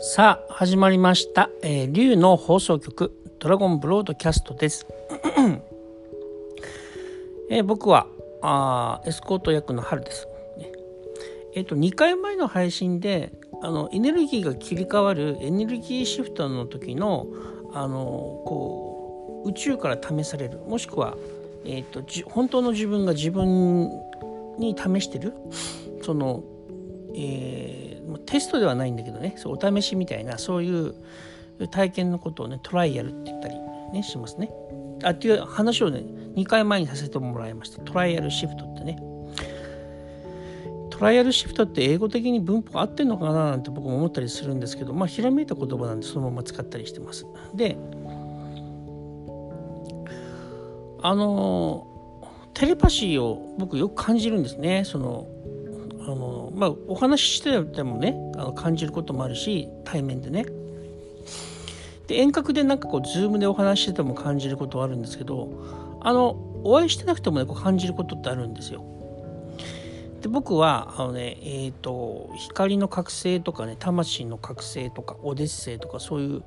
さあ始まりました、えー、竜の放送局ドラゴンブロードキャストです、えー僕はあエスコート役の春です、えっ、と2回前の配信であのエネルギーが切り替わるエネルギーシフトの時のあのこう宇宙から試される。もしくは、えー、とじ本当の自分が自分に試してる。その、えーテストではないんだけどねそうお試しみたいなそういう体験のことをねトライアルって言ったり、ね、しますね。あっていう話をね2回前にさせてもらいましたトライアルシフトってね。トライアルシフトって英語的に文法合ってんのかななんて僕も思ったりするんですけどまあひらめいた言葉なんでそのまま使ったりしてます。であのテレパシーを僕よく感じるんですね。そのあのまあお話ししててもねあの感じることもあるし対面でね。で遠隔でなんかこうズームでお話ししてても感じることはあるんですけどあのお会いしてなくてもねこう感じることってあるんですよ。で僕はあのねえー、と光の覚醒とかね魂の覚醒とかオデッセイとかそういう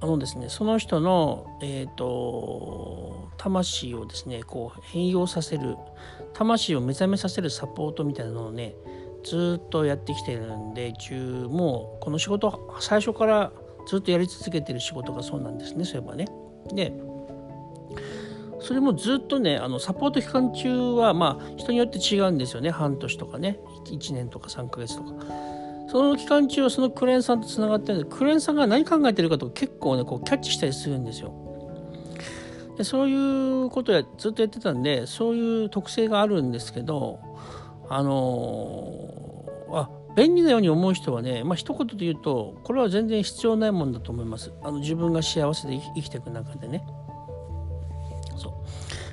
あのですねその人のえっ、と魂をですねこう変容させる魂を目覚めさせるサポートみたいなのをねずっとやってきてるんで中もうこの仕事最初からずっとやり続けてる仕事がそうなんですねそういえばね。でそれもずっとねあのサポート期間中はまあ人によって違うんですよね半年とかね。1年とか3ヶ月とか。その期間中はそのクレーンさんとつながってるんでクレーンさんが何考えてるかと結構ねこうキャッチしたりするんですよ。でそういうことやずっとやってたんでそういう特性があるんですけどあのーあ便利なように思う人はねまあ一言で言うとこれは全然必要ないもんだと思います。あの自分が幸せで生きていく中でね。そう。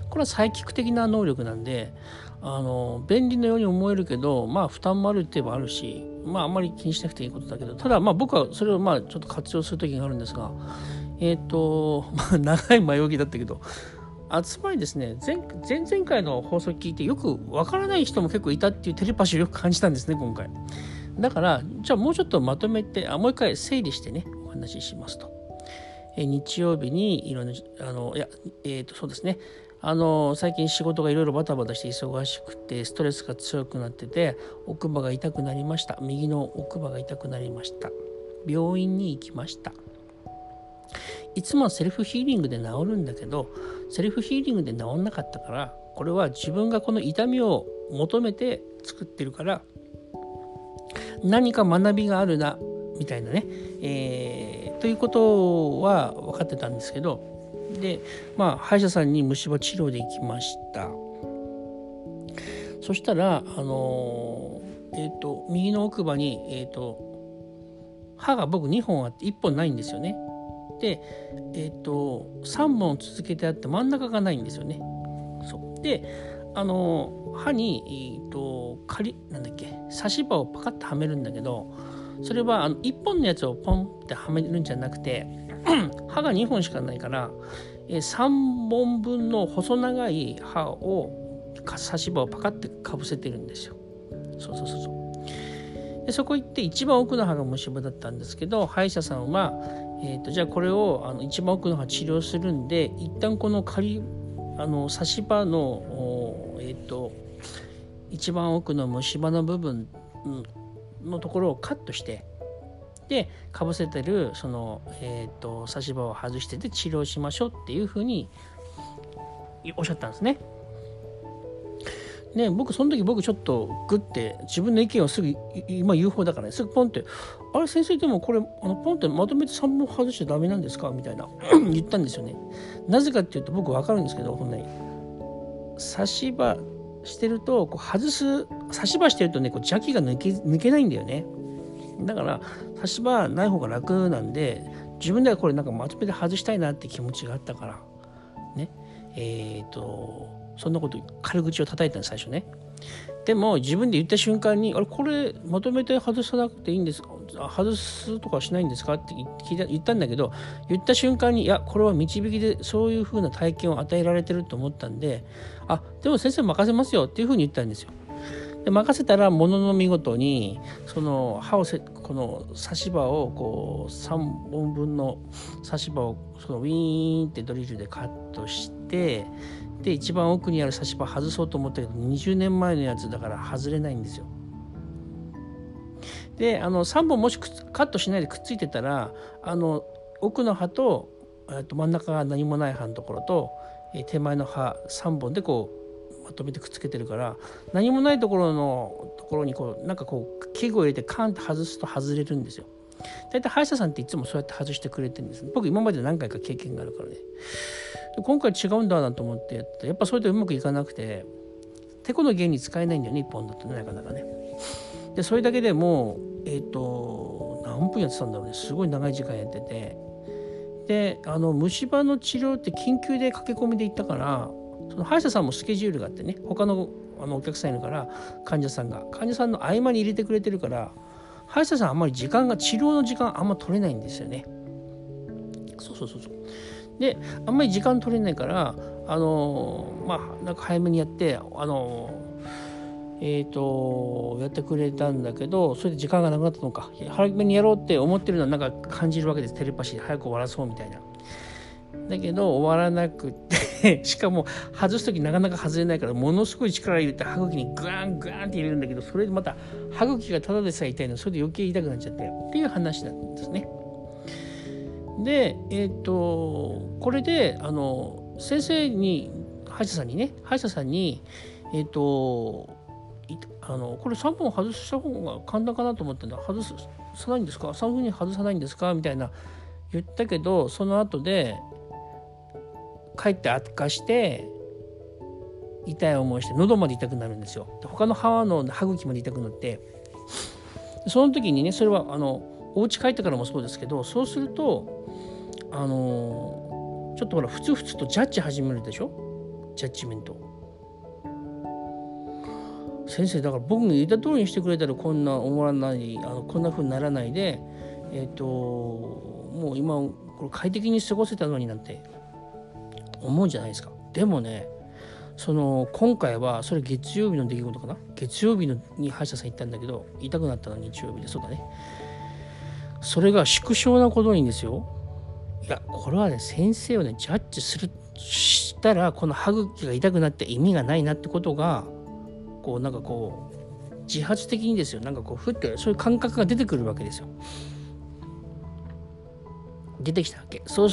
これはサイキック的な能力なんであの便利なように思えるけどまあ負担もあるって言えばあるしまああんまり気にしなくていいことだけどただまあ僕はそれをまあちょっと活用する時があるんですがえっ、と、まあ、長い前置きだったけどつまりですね前前々回の放送聞いてよくわからない人も結構いたっていうテレパシーをよく感じたんですね今回。だからじゃあもうちょっとまとめてあもう一回整理してねお話ししますと。え日曜日にいろんなあのいやえっ、とそうですね。あの最近仕事がいろいろバタバタして忙しくてストレスが強くなってて奥歯が痛くなりました。右の奥歯が痛くなりました。病院に行きました。いつもはセルフヒーリングで治るんだけどセルフヒーリングで治んなかったからこれは自分がこの痛みを求めて作ってるから何か学びがあるなみたいなね、えーということは分かってたんですけどでまあ歯医者さんに虫歯治療で行きました。そしたらあのーえっ、と右の奥歯にえっ、と歯が僕2本あって1本ないんですよね。でえっ、と3本続けてあって真ん中がないんですよね。そう。であの歯に、えー、と仮なんだっけ差し歯をパカッとはめるんだけどそれはあの1本のやつをポンってはめるんじゃなくて 歯が2本しかないから、えー3本分の細長い歯を差し歯をパカッてかぶせてるんですよ。そうそうそうそう。でそこ行って一番奥の歯が虫歯だったんですけど歯医者さんは、えー、とじゃあこれをあの一番奥の歯治療するんで一旦この仮あの差し歯のえっ、と一番奥の虫歯の部分のところをカットしてでかぶせてるその、えー、と差し歯を外してて治療しましょうっていうふうにおっしゃったんですね。ね、僕その時僕ちょっとグッて自分の意見をすぐ今言う方だからねすぐポンって「あれ先生でもこれあのポンってまとめて3本外しちゃダメなんですか?」みたいな 言ったんですよね。なぜかっていうと僕分かるんですけどほんに差し歯してるとこう外す差し歯してるとねこう邪気が抜け抜けないんだよね。だから差し歯ない方が楽なんで自分ではこれなんかまとめて外したいなって気持ちがあったからねえっ、とそんなこと軽口を叩いたの最初ねでも自分で言った瞬間に「あれこれまとめて外さなくていいんですか？外すとかしないんですか?」って言ったんだけど言った瞬間に「いやこれは導きでそういう風な体験を与えられてると思ったんであでも先生任せますよ」っていう風に言ったんですよ。で任せたらものの見事にその刃をせこの刺し刃をこう3本分の刺し刃をそのウィーンってドリルでカットしてで一番奥にある刺し刃外そうと思ったけど20年前のやつだから外れないんですよ。であの3本もしカットしないでくっついてたらあの奥の刃とと真ん中が何もない刃のところと手前の刃3本でこうまとめてくっつけてるから何もないところのところにこうなんかこう器具を入れてカンって外すと外れるんですよ。大体歯医者さんっていつもそうやって外してくれてるんです、僕今まで何回か経験があるからね。今回違うんだなと思ってやってやっぱそれでうまくいかなくててこの原理使えないんだよね1本だとねなかなかね。でそれだけでもえっ、ー、と何分やってたんだろうねすごい長い時間やっててであの虫歯の治療って緊急で駆け込みで行ったからその歯医者さんもスケジュールがあってね他のあのお客さんいるから患者さんが患者さんの合間に入れてくれてるから歯医者さんあんまり時間が治療の時間あんま取れないんですよね。そうそうそうそう。であんまり時間取れないからあのまあなんか早めにやってあのえーと、やってくれたんだけどそれで時間がなくなったのか早めにやろうって思ってるのはなんか感じるわけですテレパシー早く終わらそうみたいな。だけど終わらなくて しかも外す時なかなか外れないからものすごい力入れて歯茎にグワングワンって入れるんだけどそれでまた歯茎がただでさえ痛いのそれで余計痛くなっちゃってっていう話なんですね。でえっ、ー、とこれであの先生に歯医者さんにね歯医者さんにえっ、ー、とあのこれ3本外した方が簡単かなと思ってんだ。外さないんですか？3分に外さないんですか？みたいな言ったけどその後で帰って悪化して痛い思いして喉まで痛くなるんですよ。他の歯の歯茎まで痛くなって。その時にねそれはあのお家帰ってからもそうですけどそうするとあのちょっとほらふつふつとジャッジ始めるでしょ？ジャッジメント。先生だから僕が言った通りにしてくれたらこんな思わないあのこんな風にならないでえっ、ー、ともう今これ快適に過ごせたのになんて思うじゃないですか。でもねその今回はそれ月曜日の出来事かな？月曜日のに歯医者さん行ったんだけど痛くなったの日曜日で。そうだね。それが縮小なことにですよいやこれはね先生をねジャッジするしたらこの歯茎が痛くなって意味がないなってことがこうなんかこう自発的にですよなんかこうふってそういう感覚が出てくるわけですよ。出てきたわけ。そう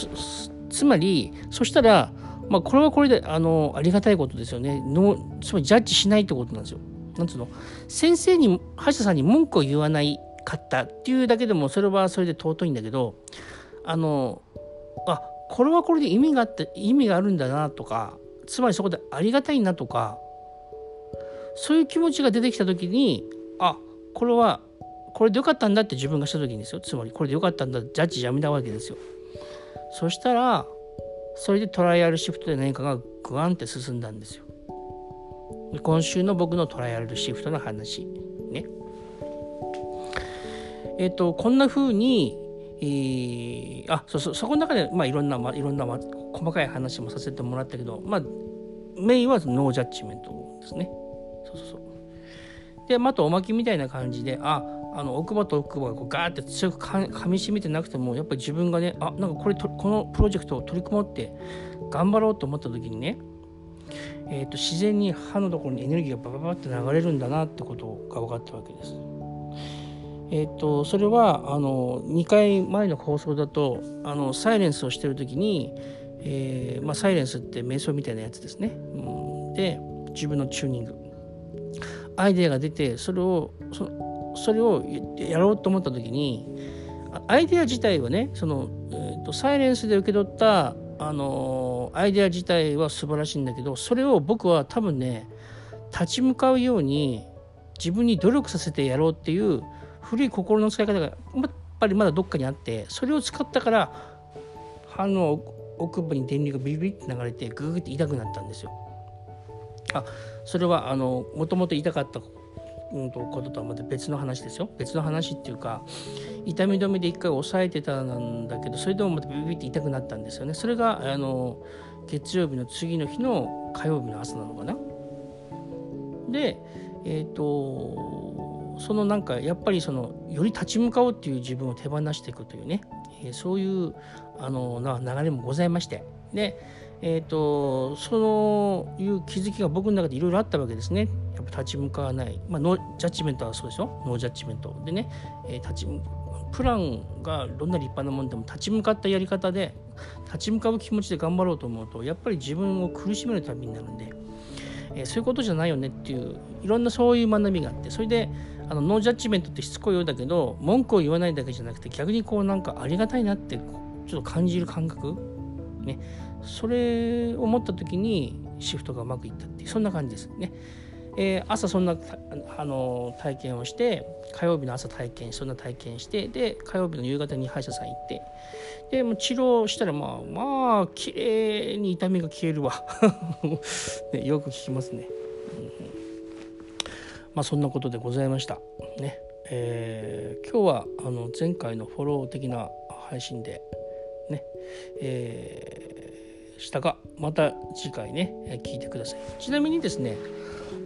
つまりそしたら、まあ、これはこれであのありがたいことですよねのつまりジャッジしないってことなんですよ。なんつうの？先生に歯医者さんに文句を言わないかったっていうだけでもそれはそれで尊いんだけどあのあこれはこれで意味があって意味があるんだなとかつまりそこでありがたいなとかそういう気持ちが出てきた時にあこれはこれでよかったんだって自分がした時にですよ。つまりこれでよかったんだジャッジやめたわけですよ。そしたらそれでトライアルシフトで何かがグワンって進んだんですよ。今週の僕のトライアルシフトの話。えっ、ー、とこんな風にえー、あそうそうそこの中で、まあ、いろんな、まあ、いろんな、まあ、細かい話もさせてもらったけど、まあ、メインはノージャッジメントですね。そうそうそうでまたおまきみたいな感じでああの奥歯と奥歯がこうガーって強くかみしめてなくてもやっぱり自分がねあなんかこれとこのプロジェクトを取り組もうって頑張ろうと思った時にね、えーと、自然に歯のところにエネルギーがバババって流れるんだなってことが分かったわけです。えーと、それはあの2回前の放送だとあのサイレンスをしてる時に、えーまあ、サイレンスって瞑想みたいなやつですね。うん、で自分のチューニングアイデアが出てそれをそそれをやろうと思った時にアイデア自体はねその、えーと、サイレンスで受け取ったあのアイデア自体は素晴らしいんだけどそれを僕は多分ね立ち向かうように自分に努力させてやろうっていう古い心の使い方がやっぱりまだどっかにあってそれを使ったから歯の奥歯に電流がビリビリって流れてグーって痛くなったんですよ。あそれはあのもともと痛かったうん、とこととはまた別の話ですよ。別の話っていうか痛み止めで一回抑えてたんだけどそれでもまたビビビって痛くなったんですよね。それがあの月曜日の次の日の火曜日の朝なのかな。でえっ、とそのなんかやっぱりそのより立ち向かおうっていう自分を手放していくというね、えー、そういうあのな流れもございまして。でえーと、そのいう気づきが僕の中でいろいろあったわけですね。やっぱ立ち向かわない、まあ、ノージャッジメントはそうですよノージャッジメントでね、えー、立ちプランがどんな立派なもんでも立ち向かったやり方で立ち向かう気持ちで頑張ろうと思うとやっぱり自分を苦しめる旅になるんで、え、そういうことじゃないよねっていういろんなそういう学びがあって。それであのノージャッジメントってしつこいようだけど文句を言わないだけじゃなくて逆にこうなんかありがたいなってちょっと感じる感覚？ね。それを持った時にシフトがうまくいったっていうそんな感じです。ね。えー、朝そんなあの体験をして火曜日の朝体験そんな体験してで火曜日の夕方に歯医者さん行ってでもう治療したらまあまあ綺麗に痛みが消えるわ、ね、よく聞きますね、うん、まあそんなことでございました。ね。えー、今日はあの前回のフォロー的な配信でね。えー、したがまた次回ね聞いてください。ちなみにですね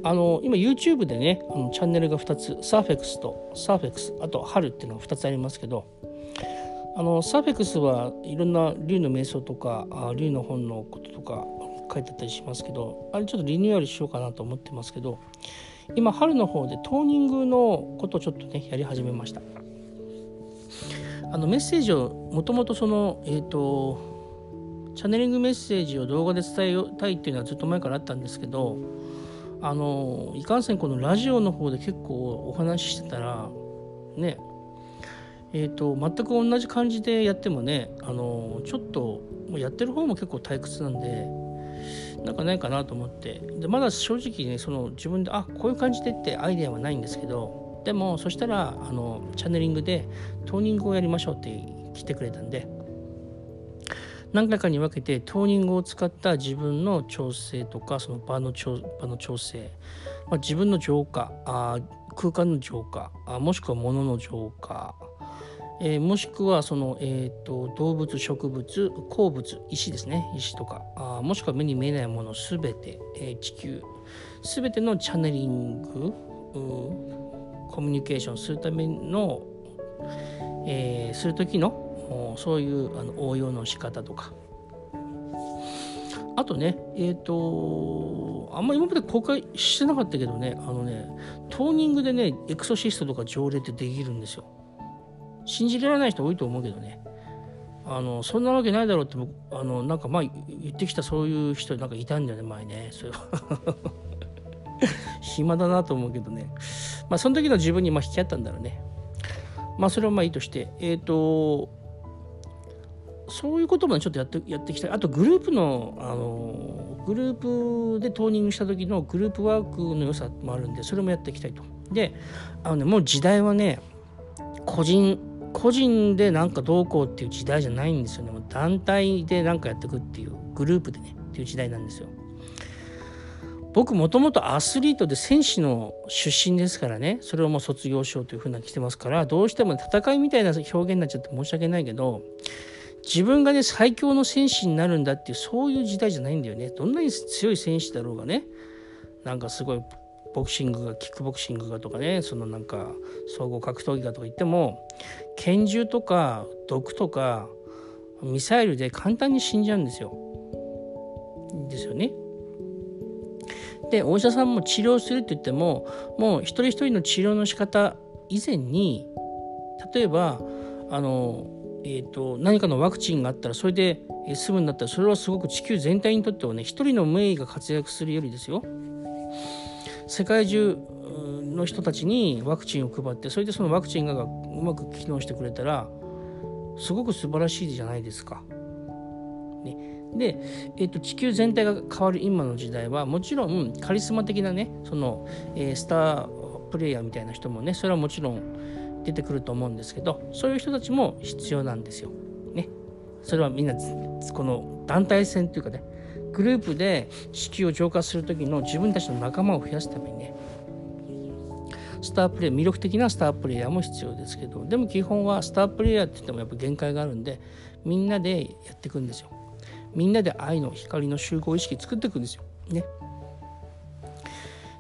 あの今 YouTube でねあのチャンネルが2つサーフェクスとサーフェクスあと春っていうのが2つありますけどあのサーフェクスはいろんな竜の瞑想とか竜の本のこととか書いてあったりしますけどあれちょっとリニューアルしようかなと思ってますけど今春の方でトーニングのことをちょっとねやり始めました。あのメッセージをもともとそのえっ、ー、とチャネリングメッセージを動画で伝えたいっていうのはずっと前からあったんですけどあのいかんせんこのラジオの方で結構お話ししてたらねえーと、全く同じ感じでやってもねあのちょっとやってる方も結構退屈なんでなんかないかなと思って。でまだ正直ねその自分であこういう感じでってアイデアはないんですけどでもそしたらあのチャネリングでトーニングをやりましょうって来てくれたんで何回かに分けてトーニングを使った自分の調整とかその場の調場の調整、まあ、自分の浄化あ空間の浄化あもしくは物の浄化えー、もしくはその、えーと、動物植物鉱物石ですね。石とか。あもしくは目に見えないものすべて、えー、地球。すべてのチャネリングコミュニケーションするための、えー、する時のそういうあの応用の仕方とか。あとねえっ、ー、とあんまり今まで公開してなかったけどねあのねトーニングでねエクソシストとか条例ってできるんですよ。信じられない人多いと思うけどね。あのそんなわけないだろうってあのなんかま言ってきたそういう人なんかいたんだよね前ね。それは 暇だなと思うけどね。まあその時の自分にまあ引き合ったんだろうね。まあそれはまあいいとして。えっ、ー、とそういうこともちょっとやってやっていきた。いあとグループのあのグループでトーニングした時のグループワークの良さもあるんでそれもやっていきたいと。であのねもう時代はね個人個人でなんかどうこうっていう時代じゃないんですよね。もう団体でなんかやっていくっていうグループでねっていう時代なんですよ。僕もともとアスリートで選手の出身ですからねそれをもう卒業しようというふうな来てますからどうしても戦いみたいな表現になっちゃって申し訳ないけど自分がね最強の戦士になるんだっていうそういう時代じゃないんだよねどんなに強い戦士だろうがねなんかすごいボクシングがキックボクシングがとかねそのなんか総合格闘技がとか言っても拳銃とか毒とかミサイルで簡単に死んじゃうんですよ。ですよね。でお医者さんも治療するって言ってももう一人一人の治療の仕方以前に例えばあの、えーと、何かのワクチンがあったらそれで済むんだったらそれはすごく地球全体にとってはね一人の名医が活躍するよりですよ世界中の人たちにワクチンを配ってそれでそのワクチンがうまく機能してくれたらすごく素晴らしいじゃないですか。ね、で、えーと、地球全体が変わる今の時代はもちろんカリスマ的なねその、えー、スタープレイヤーみたいな人もねそれはもちろん出てくると思うんですけどそういう人たちも必要なんですよ。ね、それはみんなこの団体戦というかねグループで士気を浄化する時の自分たちの仲間を増やすためにね。スタープレイ魅力的なスタープレイヤーも必要ですけどでも基本はスタープレイヤーって言ってもやっぱ限界があるんでみんなでやっていくんですよ。みんなで愛の光の集合意識作っていくんですよ。ね。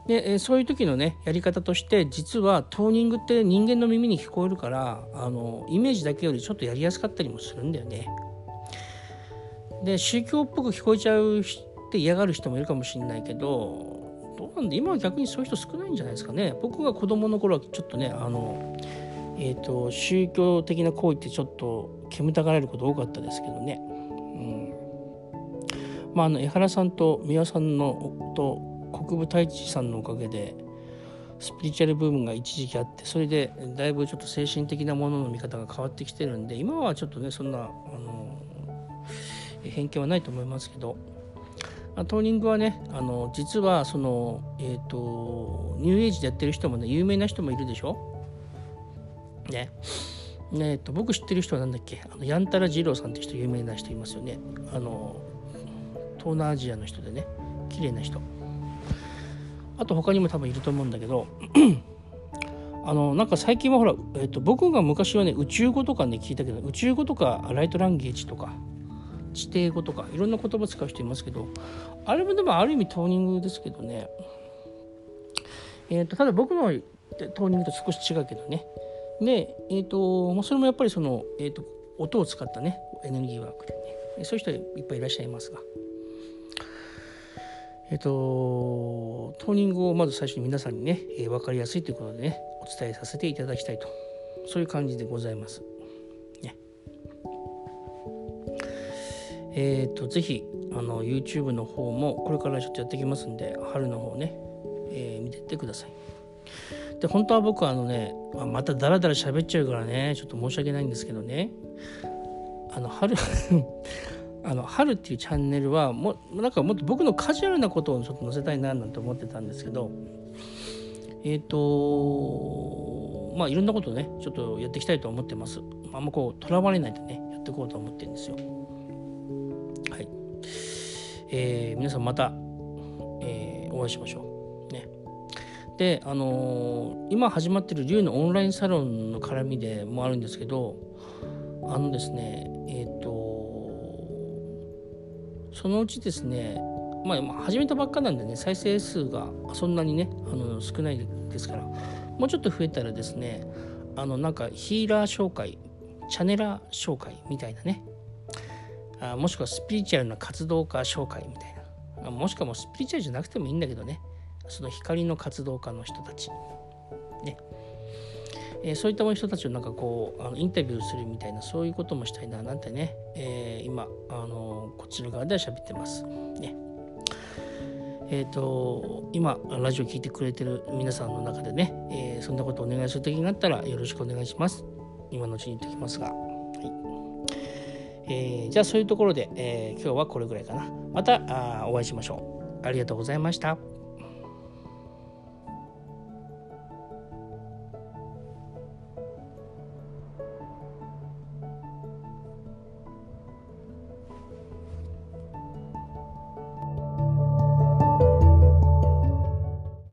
で、そういう時のねやり方として実はトーニングって人間の耳に聞こえるからあのイメージだけよりちょっとやりやすかったりもするんだよね。で宗教っぽく聞こえちゃうって嫌がる人もいるかもしれないけどどうなんで今は逆にそういう人少ないんじゃないですかね。僕が子供の頃はちょっとねあの、えーと、宗教的な行為ってちょっと煙たがられること多かったですけどね。うんまあ、あの江原さんと三輪さんのと国分太一さんのおかげでスピリチュアルブームが一時期あってそれでだいぶちょっと精神的なものの見方が変わってきてるんで今はちょっとねそんなあの偏見はないと思いますけどトーニングはねあの実はそのえ、ー、とニューエイジでやってる人もね有名な人もいるでしょ？ね。ねえっと僕知ってる人は何だっけ？あのヤンタラ二郎さんって人有名な人いますよね。あの東南アジアの人でね綺麗な人。あと他にも多分いると思うんだけどあのなんか最近はほら、えーと、僕が昔はね宇宙語とかね聞いたけど宇宙語とかライトランゲージとか地底語とかいろんな言葉使う人いますけどあれもでもある意味トーニングですけどね。えーと、ただ僕のトーニングと少し違うけどね。でえ、ー、とそれもやっぱりその、えーと音を使ったねエネルギーワークでね。そういう人いっぱいいらっしゃいますが。えっ、と、トーニングをまず最初に皆さんにね、えー、分かりやすいということでね、お伝えさせていただきたいと、そういう感じでございます。えっ、ー、と、ぜひ、あの、YouTube の方も、これからちょっとやってきますんで、春の方ね、えー、見てってください。で、本当は僕はあのね、またダラダラ喋っちゃうからね、ちょっと申し訳ないんですけどね、あの、春 あの春っていうチャンネルはもなんかもっと僕のカジュアルなことをちょっと載せたいななんて思ってたんですけどえっ、ー、とまあいろんなことねちょっとやっていきたいと思ってます。あんまこうとらわれないでねやっていこうと思ってるんですよ。えー、皆さんまた、えー、お会いしましょう。ね。であのー、今始まってる龍のオンラインサロンの絡みでもあるんですけどあのですねえっ、とそのうちですねまあ始めたばっかなんでね再生数がそんなにねあの少ないですからもうちょっと増えたらですねあのなんかヒーラー紹介チャネラー紹介みたいなねあもしくはスピリチュアルな活動家紹介みたいな。もしくはもうスピリチュアルじゃなくてもいいんだけどね。その光の活動家の人たち。ね。えー、そういった人たちをなんかこうあのインタビューするみたいなそういうこともしたいな。なんてね、えー、今あのこっちの側では喋ってます。ね。えーと、今ラジオ聴いてくれてる皆さんの中でね、えー、そんなことお願いする時があったらよろしくお願いします。今のうちに言ってきますが。えー、じゃあそういうところで、えー、今日はこれぐらいかな。またあお会いしましょう。ありがとうございました。